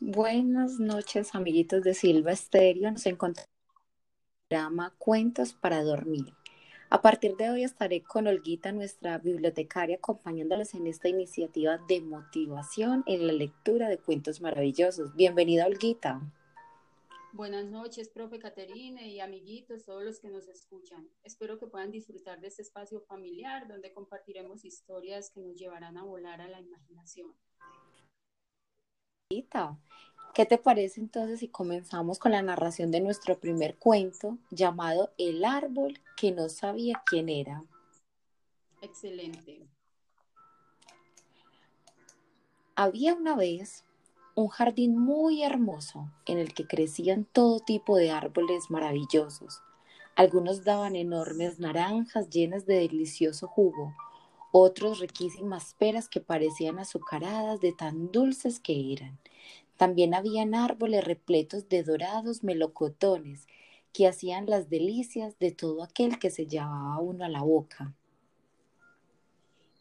Buenas noches, amiguitos de Silva Estéreo. Nos encontramos en el programa Cuentos para Dormir. A partir de hoy estaré con Olguita, nuestra bibliotecaria, acompañándoles en esta iniciativa de motivación en la lectura de cuentos maravillosos. Bienvenida, Olguita. Buenas noches, profe Caterine y amiguitos, todos los que nos escuchan. Espero que puedan disfrutar de este espacio familiar donde compartiremos historias que nos llevarán a volar a la imaginación. ¿Qué te parece entonces si comenzamos con la narración de nuestro primer cuento llamado El árbol que no sabía quién era? Excelente. Había una vez un jardín muy hermoso en el que crecían todo tipo de árboles maravillosos. Algunos daban enormes naranjas llenas de delicioso jugo, otros riquísimas peras que parecían azucaradas de tan dulces que eran. También habían árboles repletos de dorados melocotones que hacían las delicias de todo aquel que se llevaba uno a la boca.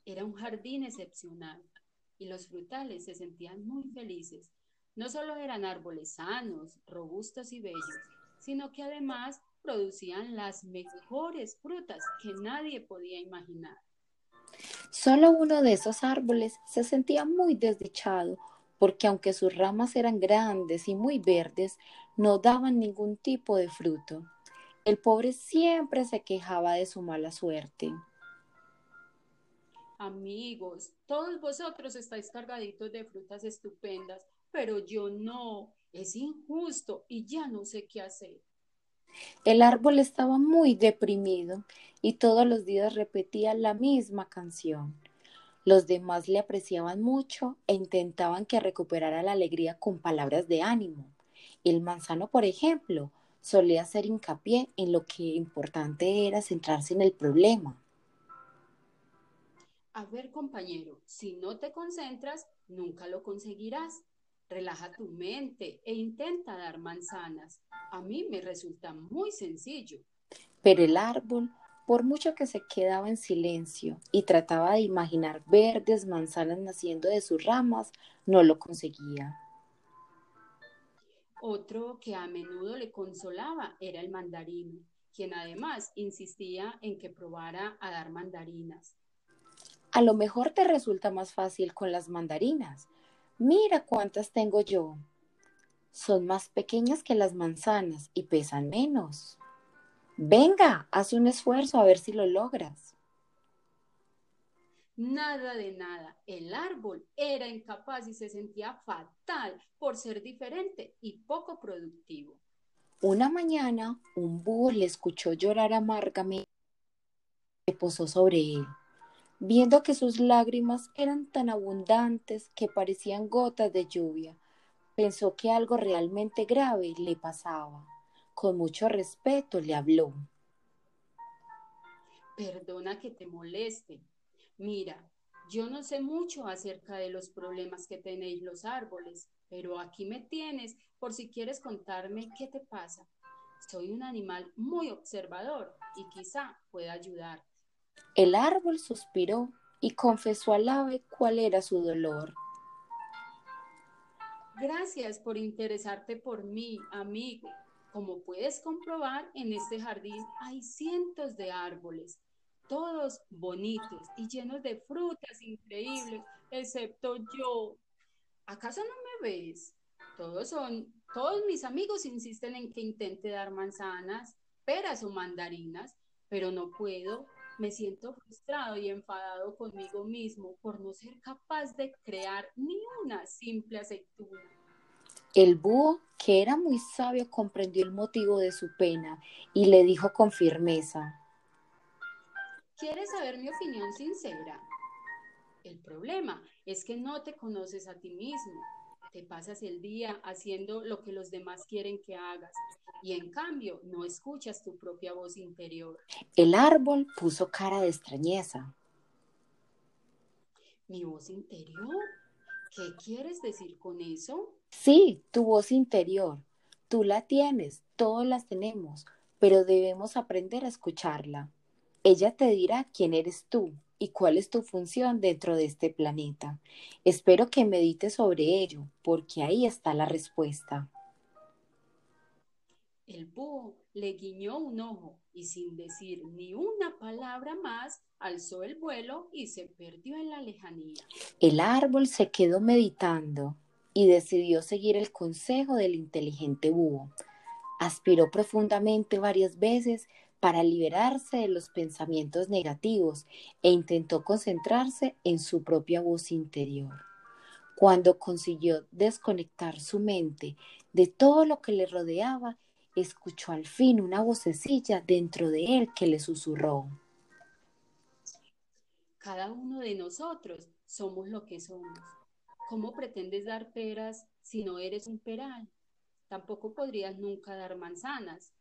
Era un jardín excepcional y los frutales se sentían muy felices. No solo eran árboles sanos, robustos y bellos, sino que además producían las mejores frutas que nadie podía imaginar. Solo uno de esos árboles se sentía muy desdichado, porque aunque sus ramas eran grandes y muy verdes, no daban ningún tipo de fruto. El pobre siempre se quejaba de su mala suerte. Amigos, todos vosotros estáis cargaditos de frutas estupendas, pero yo no. Es injusto y ya no sé qué hacer. El árbol estaba muy deprimido y todos los días repetía la misma canción. Los demás le apreciaban mucho e intentaban que recuperara la alegría con palabras de ánimo. El manzano, por ejemplo, solía hacer hincapié en lo que importante era centrarse en el problema. A ver, compañero, si no te concentras, nunca lo conseguirás. Relaja tu mente e intenta dar manzanas. A mí me resulta muy sencillo. Pero el árbol, por mucho que se quedaba en silencio y trataba de imaginar verdes manzanas naciendo de sus ramas, no lo conseguía. Otro que a menudo le consolaba era el mandarino, quien además insistía en que probara a dar mandarinas. A lo mejor te resulta más fácil con las mandarinas, Mira cuántas tengo yo. Son más pequeñas que las manzanas y pesan menos. Venga, haz un esfuerzo a ver si lo logras. Nada de nada. El árbol era incapaz y se sentía fatal por ser diferente y poco productivo. Una mañana, un búho le escuchó llorar amargamente y posó sobre él viendo que sus lágrimas eran tan abundantes que parecían gotas de lluvia. Pensó que algo realmente grave le pasaba. Con mucho respeto le habló. Perdona que te moleste. Mira, yo no sé mucho acerca de los problemas que tenéis los árboles, pero aquí me tienes por si quieres contarme qué te pasa. Soy un animal muy observador y quizá pueda ayudar. El árbol suspiró y confesó al ave cuál era su dolor. Gracias por interesarte por mí, amigo. Como puedes comprobar, en este jardín hay cientos de árboles, todos bonitos y llenos de frutas increíbles, excepto yo. ¿Acaso no me ves? Todos son, todos mis amigos insisten en que intente dar manzanas, peras o mandarinas, pero no puedo me siento frustrado y enfadado conmigo mismo por no ser capaz de crear ni una simple aceituna. El búho, que era muy sabio, comprendió el motivo de su pena y le dijo con firmeza, ¿Quieres saber mi opinión sincera? El problema es que no te conoces a ti mismo. Te pasas el día haciendo lo que los demás quieren que hagas y en cambio no escuchas tu propia voz interior. El árbol puso cara de extrañeza. ¿Mi voz interior? ¿Qué quieres decir con eso? Sí, tu voz interior. Tú la tienes, todos las tenemos, pero debemos aprender a escucharla. Ella te dirá quién eres tú y cuál es tu función dentro de este planeta. Espero que medites sobre ello, porque ahí está la respuesta. El búho le guiñó un ojo y sin decir ni una palabra más, alzó el vuelo y se perdió en la lejanía. El árbol se quedó meditando y decidió seguir el consejo del inteligente búho. Aspiró profundamente varias veces para liberarse de los pensamientos negativos e intentó concentrarse en su propia voz interior. Cuando consiguió desconectar su mente de todo lo que le rodeaba, escuchó al fin una vocecilla dentro de él que le susurró. Cada uno de nosotros somos lo que somos. ¿Cómo pretendes dar peras si no eres un peral? Tampoco podrías nunca dar manzanas,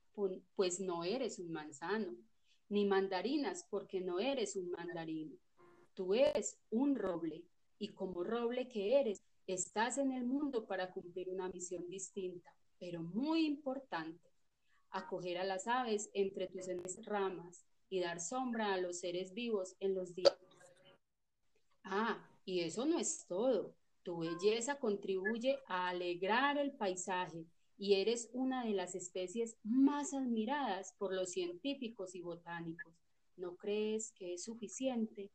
pues no eres un manzano, ni mandarinas, porque no eres un mandarino. Tú eres un roble, y como roble que eres, estás en el mundo para cumplir una misión distinta, pero muy importante, acoger a las aves entre tus ramas y dar sombra a los seres vivos en los días. Ah, y eso no es todo. Tu belleza contribuye a alegrar el paisaje y eres una de las especies más admiradas por los científicos y botánicos. ¿No crees que es suficiente?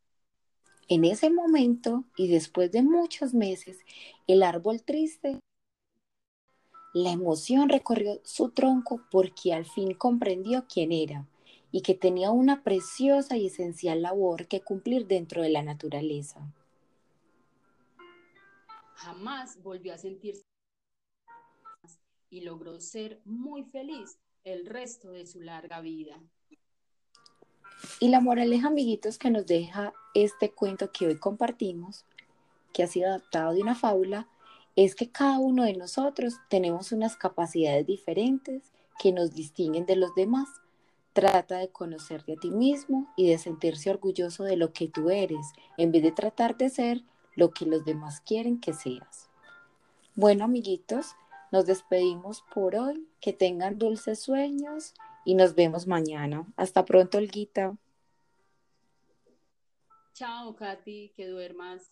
En ese momento y después de muchos meses, el árbol triste, la emoción recorrió su tronco porque al fin comprendió quién era y que tenía una preciosa y esencial labor que cumplir dentro de la naturaleza. Jamás volvió a sentirse y logró ser muy feliz el resto de su larga vida. Y la moraleja, amiguitos, que nos deja este cuento que hoy compartimos, que ha sido adaptado de una fábula, es que cada uno de nosotros tenemos unas capacidades diferentes que nos distinguen de los demás. Trata de conocerte a ti mismo y de sentirse orgulloso de lo que tú eres, en vez de tratar de ser lo que los demás quieren que seas. Bueno, amiguitos, nos despedimos por hoy. Que tengan dulces sueños y nos vemos mañana. Hasta pronto, Olguita. Chao, Katy, que duermas.